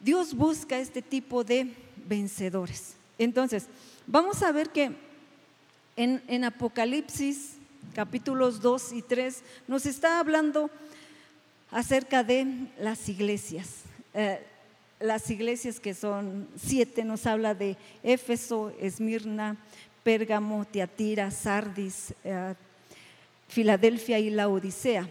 G: Dios busca este tipo de vencedores. Entonces, vamos a ver que en, Apocalipsis capítulos 2 y 3 nos está hablando acerca de las iglesias. Eh, las iglesias que son siete, nos habla de Éfeso, Esmirna, Pérgamo, Tiatira, Sardis, eh, Filadelfia y la Odisea.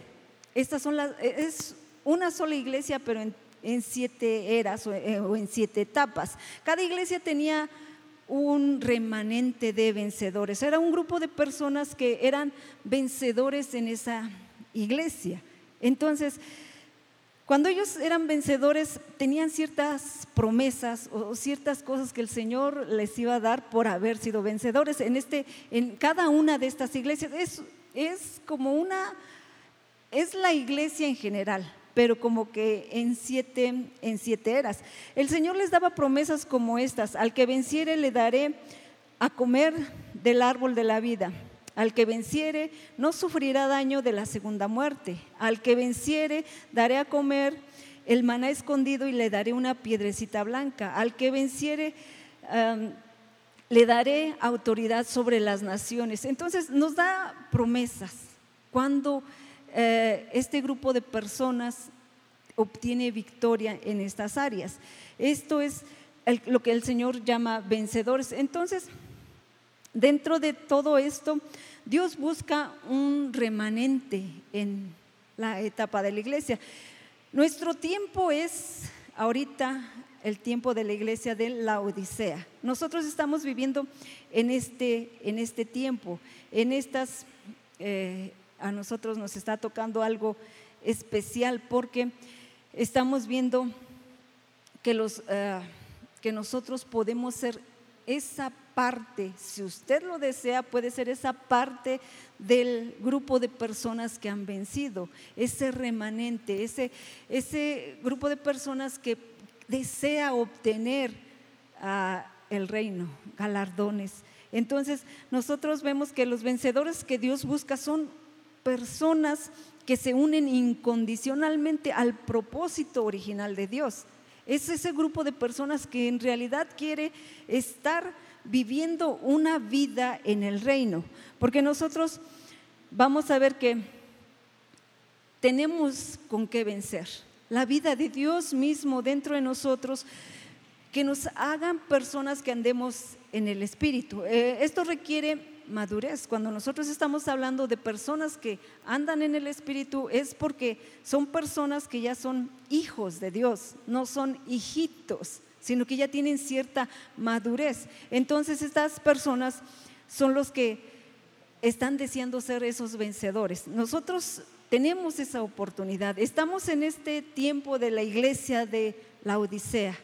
G: Estas son las, es una sola iglesia, pero en, siete eras eh, o en siete etapas. Cada iglesia tenía un remanente de vencedores. Era un grupo de personas que eran vencedores en esa iglesia. Entonces, cuando ellos eran vencedores, tenían ciertas promesas o ciertas cosas que el Señor les iba a dar por haber sido vencedores. En, este, en cada una de estas iglesias es, es como una, es la iglesia en general pero como que en siete, en siete eras. El Señor les daba promesas como estas, al que venciere le daré a comer del árbol de la vida. Al que venciere no sufrirá daño de la segunda muerte. Al que venciere daré a comer el maná escondido y le daré una piedrecita blanca. Al que venciere le daré autoridad sobre las naciones. Entonces nos da promesas. Cuando eh, este grupo de personas obtiene victoria en estas áreas. Esto es lo que el Señor llama vencedores. Entonces, dentro de todo esto, Dios busca un remanente en la etapa de la iglesia. Nuestro tiempo es ahorita el tiempo de la iglesia de la Odisea. Nosotros estamos viviendo en este, en este tiempo, en estas, eh, a nosotros nos está tocando algo especial porque estamos viendo que, los, eh, que nosotros podemos ser esa parte, si usted lo desea, puede ser esa parte del grupo de personas que han vencido, ese remanente, ese, ese grupo de personas que desea obtener ah, el reino, galardones. Entonces, nosotros vemos que los vencedores que Dios busca son personas que se unen incondicionalmente al propósito original de Dios. Es ese grupo de personas que en realidad quiere estar viviendo una vida en el reino. Porque nosotros vamos a ver que tenemos con qué vencer. La vida de Dios mismo dentro de nosotros, que nos hagan personas que andemos en el Espíritu. Eh, esto requiere madurez. Cuando nosotros estamos hablando de personas que andan en el Espíritu, es porque son personas que ya son hijos de Dios, no son hijitos, sino que ya tienen cierta madurez. Entonces estas personas son los que están deseando ser esos vencedores. Nosotros tenemos esa oportunidad. Estamos en este tiempo de la iglesia de la Odisea.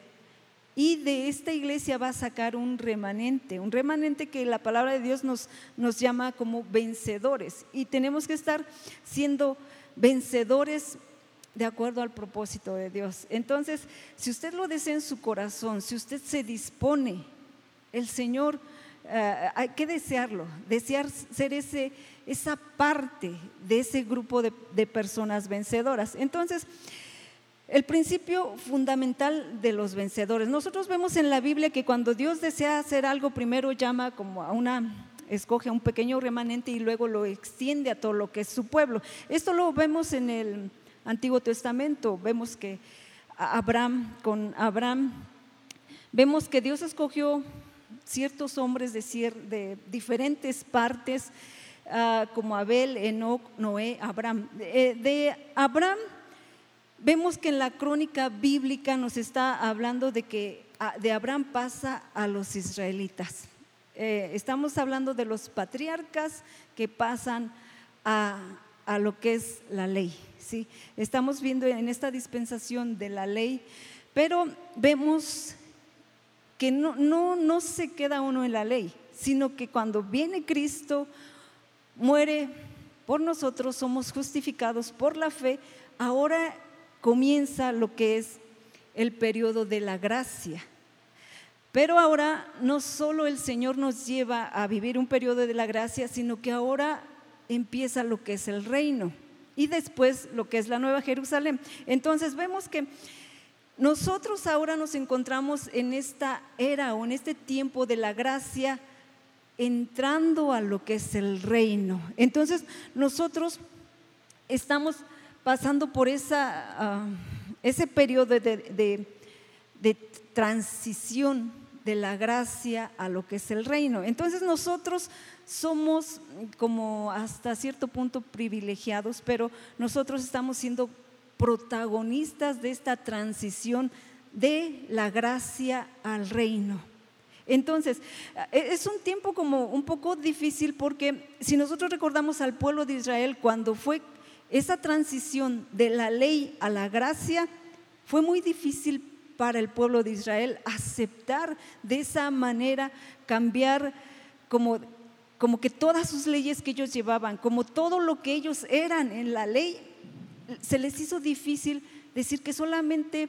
G: Y de esta iglesia va a sacar un remanente, un remanente que la palabra de Dios nos, nos llama como vencedores. Y tenemos que estar siendo vencedores de acuerdo al propósito de Dios. Entonces, si usted lo desea en su corazón, si usted se dispone, el Señor, eh, hay que desearlo, desear ser ese, esa parte de ese grupo de, de personas vencedoras. Entonces, el principio fundamental de los vencedores. Nosotros vemos en la Biblia que cuando Dios desea hacer algo, primero llama como a una, escoge a un pequeño remanente y luego lo extiende a todo lo que es su pueblo. Esto lo vemos en el Antiguo Testamento. Vemos que Abraham, con Abraham, vemos que Dios escogió ciertos hombres de, de diferentes partes, ah, como Abel, Enoch, Noé, Abraham. Eh, de Abraham Vemos que en la crónica bíblica nos está hablando de que de Abraham pasa a los israelitas. Eh, estamos hablando de los patriarcas que pasan a, lo que es la ley. ¿sí? Estamos viendo en esta dispensación de la ley, pero vemos que no, no, no se queda uno en la ley, sino que cuando viene Cristo, muere por nosotros, somos justificados por la fe, ahora comienza lo que es el periodo de la gracia. Pero ahora no solo el Señor nos lleva a vivir un periodo de la gracia, sino que ahora empieza lo que es el reino y después lo que es la Nueva Jerusalén. Entonces vemos que nosotros ahora nos encontramos en esta era o en este tiempo de la gracia entrando a lo que es el reino. Entonces nosotros estamos pasando por esa, ah, ese periodo de, de transición de la gracia a lo que es el reino. Entonces nosotros somos como hasta cierto punto privilegiados, pero nosotros estamos siendo protagonistas de esta transición de la gracia al reino. Entonces, e, es un tiempo como un poco difícil porque si nosotros recordamos al pueblo de Israel cuando fue esa transición de la ley a la gracia fue muy difícil para el pueblo de Israel aceptar de esa manera, cambiar como, como que todas sus leyes que ellos llevaban, como todo lo que ellos eran en la ley, se les hizo difícil decir que solamente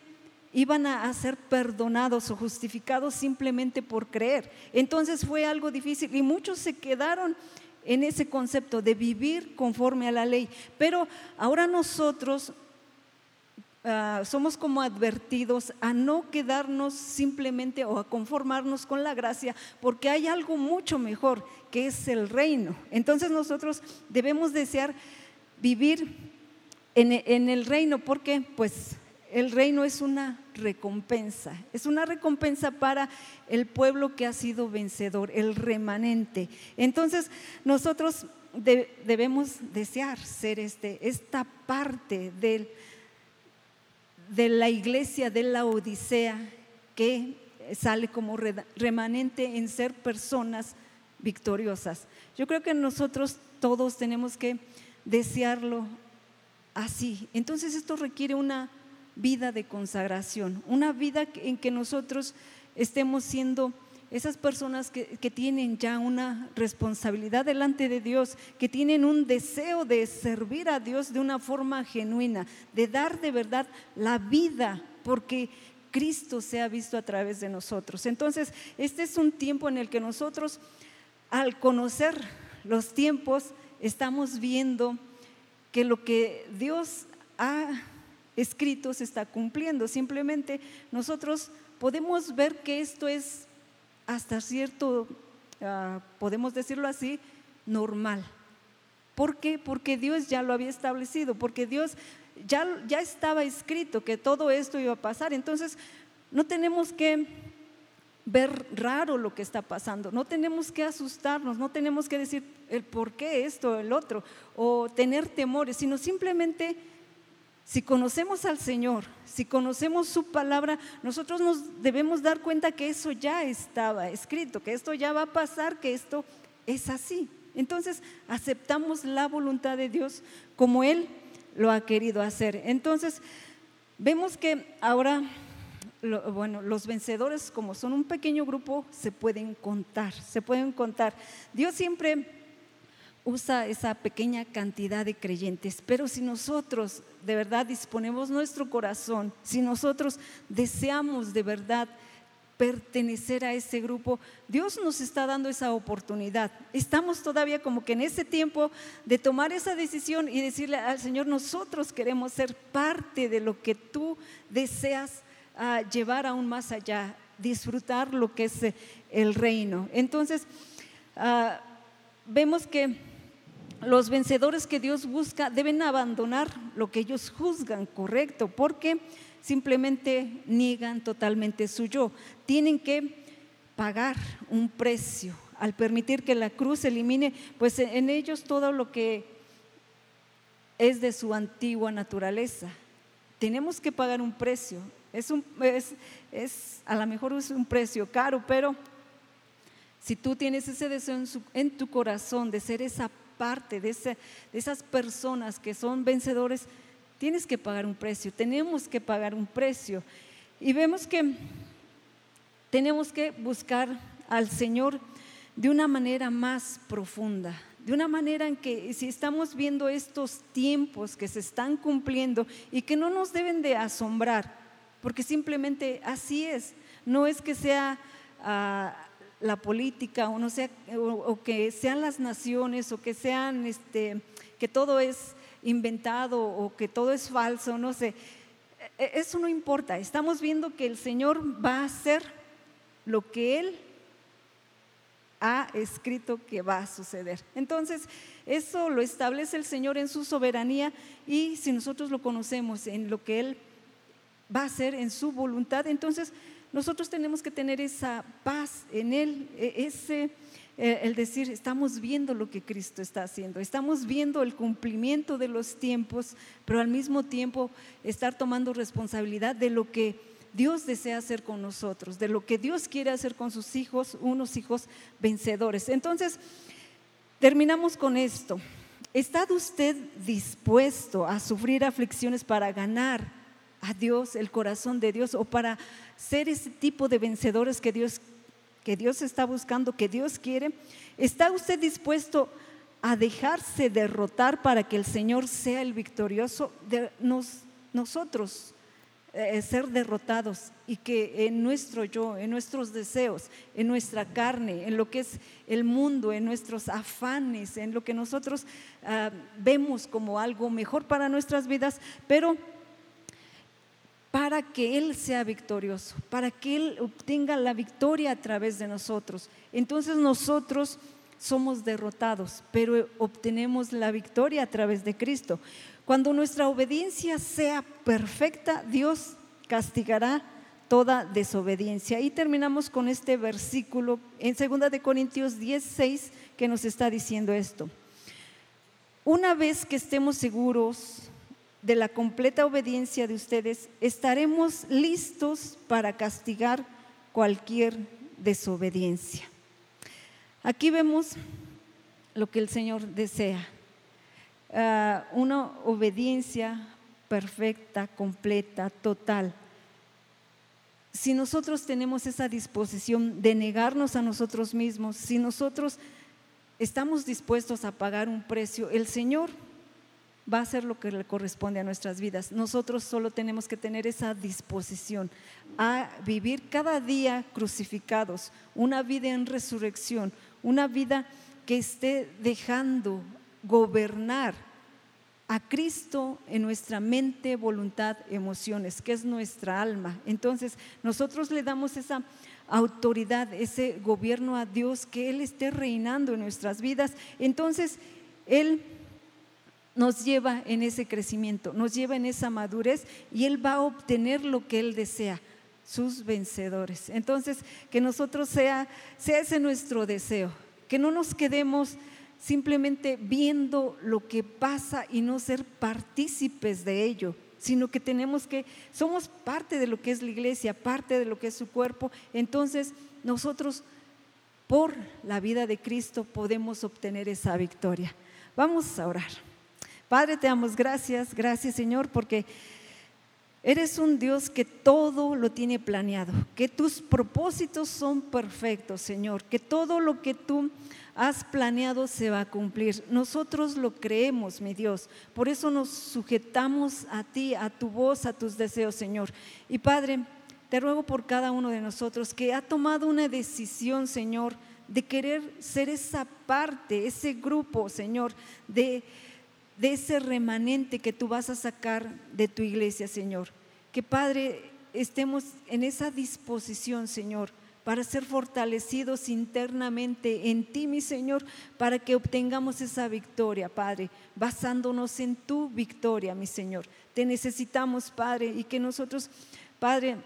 G: iban a ser perdonados o justificados simplemente por creer. Entonces fue algo difícil y muchos se quedaron en ese concepto de vivir conforme a la ley. Pero ahora nosotros ah, somos como advertidos a no quedarnos simplemente o a conformarnos con la gracia, porque hay algo mucho mejor que es el reino. Entonces nosotros debemos desear vivir en, el reino, porque pues el reino es una recompensa, es una recompensa para el pueblo que ha sido vencedor, el remanente. Entonces, nosotros debemos desear ser este, esta parte del, de la iglesia de la Odisea que sale como remanente en ser personas victoriosas. Yo creo que nosotros todos tenemos que desearlo así. Entonces esto requiere una vida de consagración, una vida en que nosotros estemos siendo esas personas que, tienen ya una responsabilidad delante de Dios, que tienen un deseo de servir a Dios de una forma genuina, de dar de verdad la vida, porque Cristo se ha visto a través de nosotros. Entonces, este es un tiempo en el que nosotros, al conocer los tiempos, estamos viendo que lo que Dios ha escrito se está cumpliendo. Simplemente nosotros podemos ver que esto es hasta cierto, ah, podemos decirlo así, normal. ¿Por qué? Porque Dios ya lo había establecido, porque Dios ya, ya estaba escrito que todo esto iba a pasar. Entonces, no tenemos que ver raro lo que está pasando, no tenemos que asustarnos, no tenemos que decir el por qué esto, el otro, o tener temores, sino simplemente si conocemos al Señor, si conocemos su palabra, nosotros nos debemos dar cuenta que eso ya estaba escrito, que esto ya va a pasar, que esto es así. Entonces aceptamos la voluntad de Dios como Él lo ha querido hacer. Entonces vemos que ahora, bueno, los vencedores como son un pequeño grupo, se pueden contar, se pueden contar. Dios siempre usa esa pequeña cantidad de creyentes, pero si nosotros de verdad disponemos nuestro corazón, si nosotros deseamos de verdad pertenecer a ese grupo, Dios nos está dando esa oportunidad. Estamos todavía como que en ese tiempo de tomar esa decisión y decirle al Señor, nosotros queremos ser parte de lo que tú deseas ah, llevar aún más allá, disfrutar lo que es el reino. Entonces, ah, vemos que los vencedores que Dios busca deben abandonar lo que ellos juzgan correcto, porque simplemente niegan totalmente su yo. Tienen que pagar un precio al permitir que la cruz elimine, pues en ellos todo lo que es de su antigua naturaleza. Tenemos que pagar un precio. Es, un, a lo mejor un precio caro, pero si tú tienes ese deseo en, en tu corazón de ser esa parte de, de esas personas que son vencedores, tienes que pagar un precio, tenemos que pagar un precio. Y vemos que tenemos que buscar al Señor de una manera más profunda, de una manera en que si estamos viendo estos tiempos que se están cumpliendo y que no nos deben de asombrar, porque simplemente así es, no es que sea... Ah, la política o no sea o, que sean las naciones o que sean este que todo es inventado o que todo es falso, no sé. E, e, eso no importa. Estamos viendo que el Señor va a hacer lo que él ha escrito que va a suceder. Entonces, eso lo establece el Señor en su soberanía y si nosotros lo conocemos en lo que él va a hacer en su voluntad, entonces nosotros tenemos que tener esa paz en Él, e, ese, e, el decir, estamos viendo lo que Cristo está haciendo, estamos viendo el cumplimiento de los tiempos, pero al mismo tiempo estar tomando responsabilidad de lo que Dios desea hacer con nosotros, de lo que Dios quiere hacer con sus hijos, unos hijos vencedores. Entonces, terminamos con esto. ¿Está usted dispuesto a sufrir aflicciones para ganar a Dios, el corazón de Dios, o para ser ese tipo de vencedores que Dios, que Dios está buscando, que Dios quiere? ¿Está usted dispuesto a dejarse derrotar para que el Señor sea el victorioso? De nosotros eh, ser derrotados y que en nuestro yo, en nuestros deseos, en nuestra carne, en lo que es el mundo, en nuestros afanes, en lo que nosotros ah, vemos como algo mejor para nuestras vidas, pero para que Él sea victorioso, para que Él obtenga la victoria a través de nosotros. Entonces nosotros somos derrotados, pero obtenemos la victoria a través de Cristo. Cuando nuestra obediencia sea perfecta, Dios castigará toda desobediencia. Y terminamos con este versículo en 2 de Corintios 10, que nos está diciendo esto. Una vez que estemos seguros de la completa obediencia de ustedes, estaremos listos para castigar cualquier desobediencia. Aquí vemos lo que el Señor desea. Ah, una obediencia perfecta, completa, total. Si nosotros tenemos esa disposición de negarnos a nosotros mismos, si nosotros estamos dispuestos a pagar un precio, el Señor va a hacer lo que le corresponde a nuestras vidas. Nosotros solo tenemos que tener esa disposición a vivir cada día crucificados, una vida en resurrección, una vida que esté dejando gobernar a Cristo en nuestra mente, voluntad, emociones, que es nuestra alma. Entonces, nosotros le damos esa autoridad, ese gobierno a Dios, que Él esté reinando en nuestras vidas. Entonces, Él nos lleva en ese crecimiento, nos lleva en esa madurez y Él va a obtener lo que Él desea, sus vencedores. Entonces, que nosotros sea, sea ese nuestro deseo, que no nos quedemos simplemente viendo lo que pasa y no ser partícipes de ello, sino que tenemos que, somos parte de lo que es la iglesia, parte de lo que es su cuerpo, entonces nosotros por la vida de Cristo podemos obtener esa victoria. Vamos a orar. Padre, te damos gracias, gracias Señor, porque eres un Dios que todo lo tiene planeado, que tus propósitos son perfectos, Señor, que todo lo que tú has planeado se va a cumplir. Nosotros lo creemos, mi Dios. Por eso nos sujetamos a ti, a tu voz, a tus deseos, Señor. Y Padre, te ruego por cada uno de nosotros que ha tomado una decisión, Señor, de querer ser esa parte, ese grupo, Señor, de de ese remanente que tú vas a sacar de tu iglesia, Señor. Que Padre, estemos en esa disposición, Señor, para ser fortalecidos internamente en ti, mi Señor, para que obtengamos esa victoria, Padre, basándonos en tu victoria, mi Señor. Te necesitamos, Padre, y que nosotros, Padre,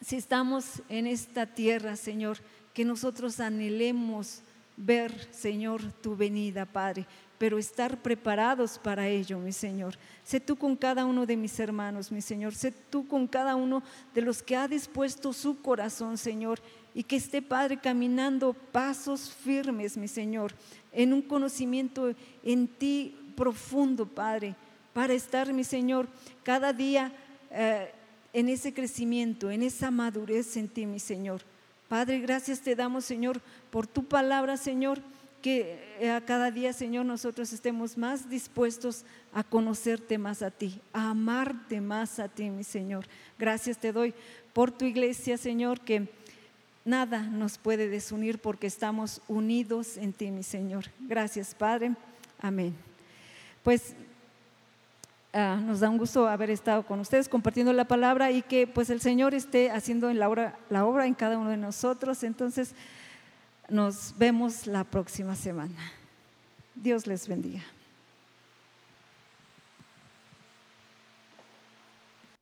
G: si estamos en esta tierra, Señor, que nosotros anhelemos ver, Señor, tu venida, Padre pero estar preparados para ello, mi Señor. Sé tú con cada uno de mis hermanos, mi Señor. Sé tú con cada uno de los que ha dispuesto su corazón, Señor, y que esté, Padre, caminando pasos firmes, mi Señor, en un conocimiento en ti profundo, Padre, para estar, mi Señor, cada día eh, en ese crecimiento, en esa madurez en ti, mi Señor. Padre, gracias te damos, Señor, por tu palabra, Señor que eh, a cada día, Señor, nosotros estemos más dispuestos a conocerte más a ti, a amarte más a ti, mi Señor. Gracias te doy por tu iglesia, Señor, que nada nos puede desunir porque estamos unidos en ti, mi Señor. Gracias, Padre. Amén. Pues ah, nos da un gusto haber estado con ustedes compartiendo la palabra y que pues el Señor esté haciendo en la obra, la obra en cada uno de nosotros. Entonces, nos vemos la próxima semana. Dios les bendiga.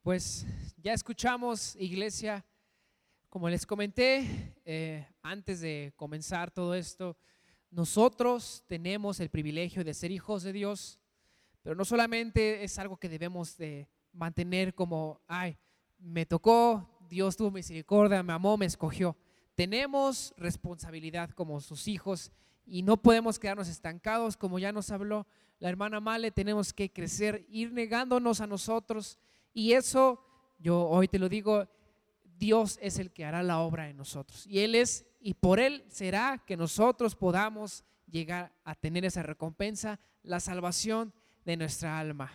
B: Pues ya escuchamos, iglesia, como les comenté eh, antes de comenzar todo esto, nosotros tenemos el privilegio de ser hijos de Dios, pero no solamente es algo que debemos de mantener como, ay, me tocó, Dios tuvo misericordia, me amó, me escogió tenemos responsabilidad como sus hijos y no podemos quedarnos estancados, como ya nos habló la hermana Male, tenemos que crecer, ir negándonos a nosotros y eso, yo hoy te lo digo, Dios es el que hará la obra en nosotros y Él es, y por Él será que nosotros podamos llegar a tener esa recompensa, la salvación de nuestra alma.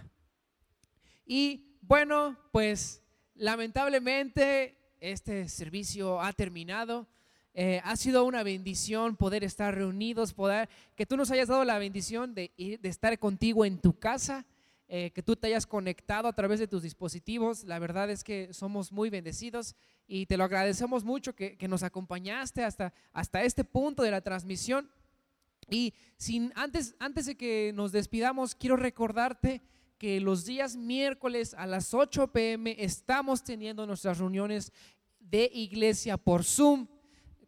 B: Y bueno, pues lamentablemente este servicio ha terminado. Eh, ha sido una bendición poder estar reunidos, poder que tú nos hayas dado la bendición de, de estar contigo en tu casa, eh, que tú te hayas conectado a través de tus dispositivos. La verdad es que somos muy bendecidos y te lo agradecemos mucho que, que nos acompañaste hasta, hasta este punto de la transmisión. Y sin, antes, antes de que nos despidamos, quiero recordarte que los días miércoles a las 8 pm estamos teniendo nuestras reuniones de iglesia por Zoom.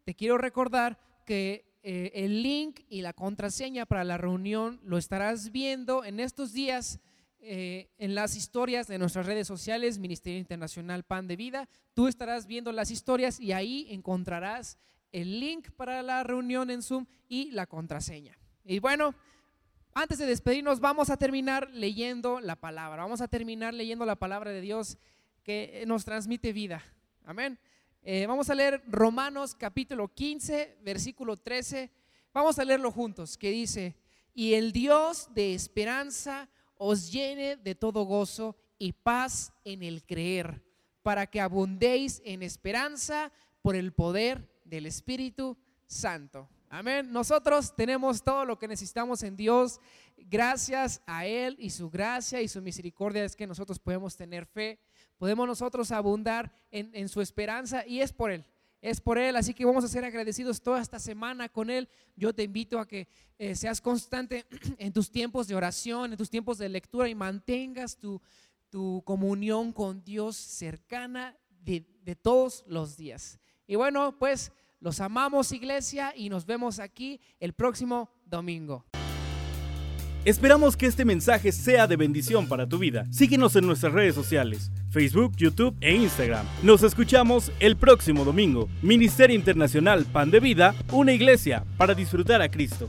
B: Te quiero recordar que eh, el link y la contraseña para la reunión lo estarás viendo en estos días. eh, en las historias de nuestras redes sociales, Ministerio Internacional Pan de Vida. Tú estarás viendo las historias y ahí encontrarás el link para la reunión en Zoom y la contraseña. Y bueno, antes de despedirnos, vamos a terminar leyendo la palabra. Vamos a terminar leyendo la palabra de Dios que nos transmite vida. Amén. Eh, vamos a leer Romanos capítulo 15, versículo 13. Vamos a leerlo juntos, que dice, y el Dios de esperanza os llene de todo gozo y paz en el creer, para que abundéis en esperanza por el poder del Espíritu Santo. Amén. Nosotros tenemos todo lo que necesitamos en Dios. Gracias a Él y su gracia y su misericordia es que nosotros podemos tener fe, podemos nosotros abundar en, su esperanza y es por Él es por Él. Así que vamos a ser agradecidos toda esta semana con Él. Yo te invito a que eh, seas constante [CLEARS THROAT] en tus tiempos de oración, en tus tiempos de lectura y mantengas tu, tu comunión con Dios cercana de, de todos los días. Y bueno, pues los amamos iglesia y nos vemos aquí el próximo domingo.
A: Esperamos que este mensaje sea de bendición para tu vida. Síguenos en nuestras redes sociales, Facebook, YouTube e Instagram. Nos escuchamos el próximo domingo. Ministerio Internacional Pan de Vida, una iglesia para disfrutar a Cristo.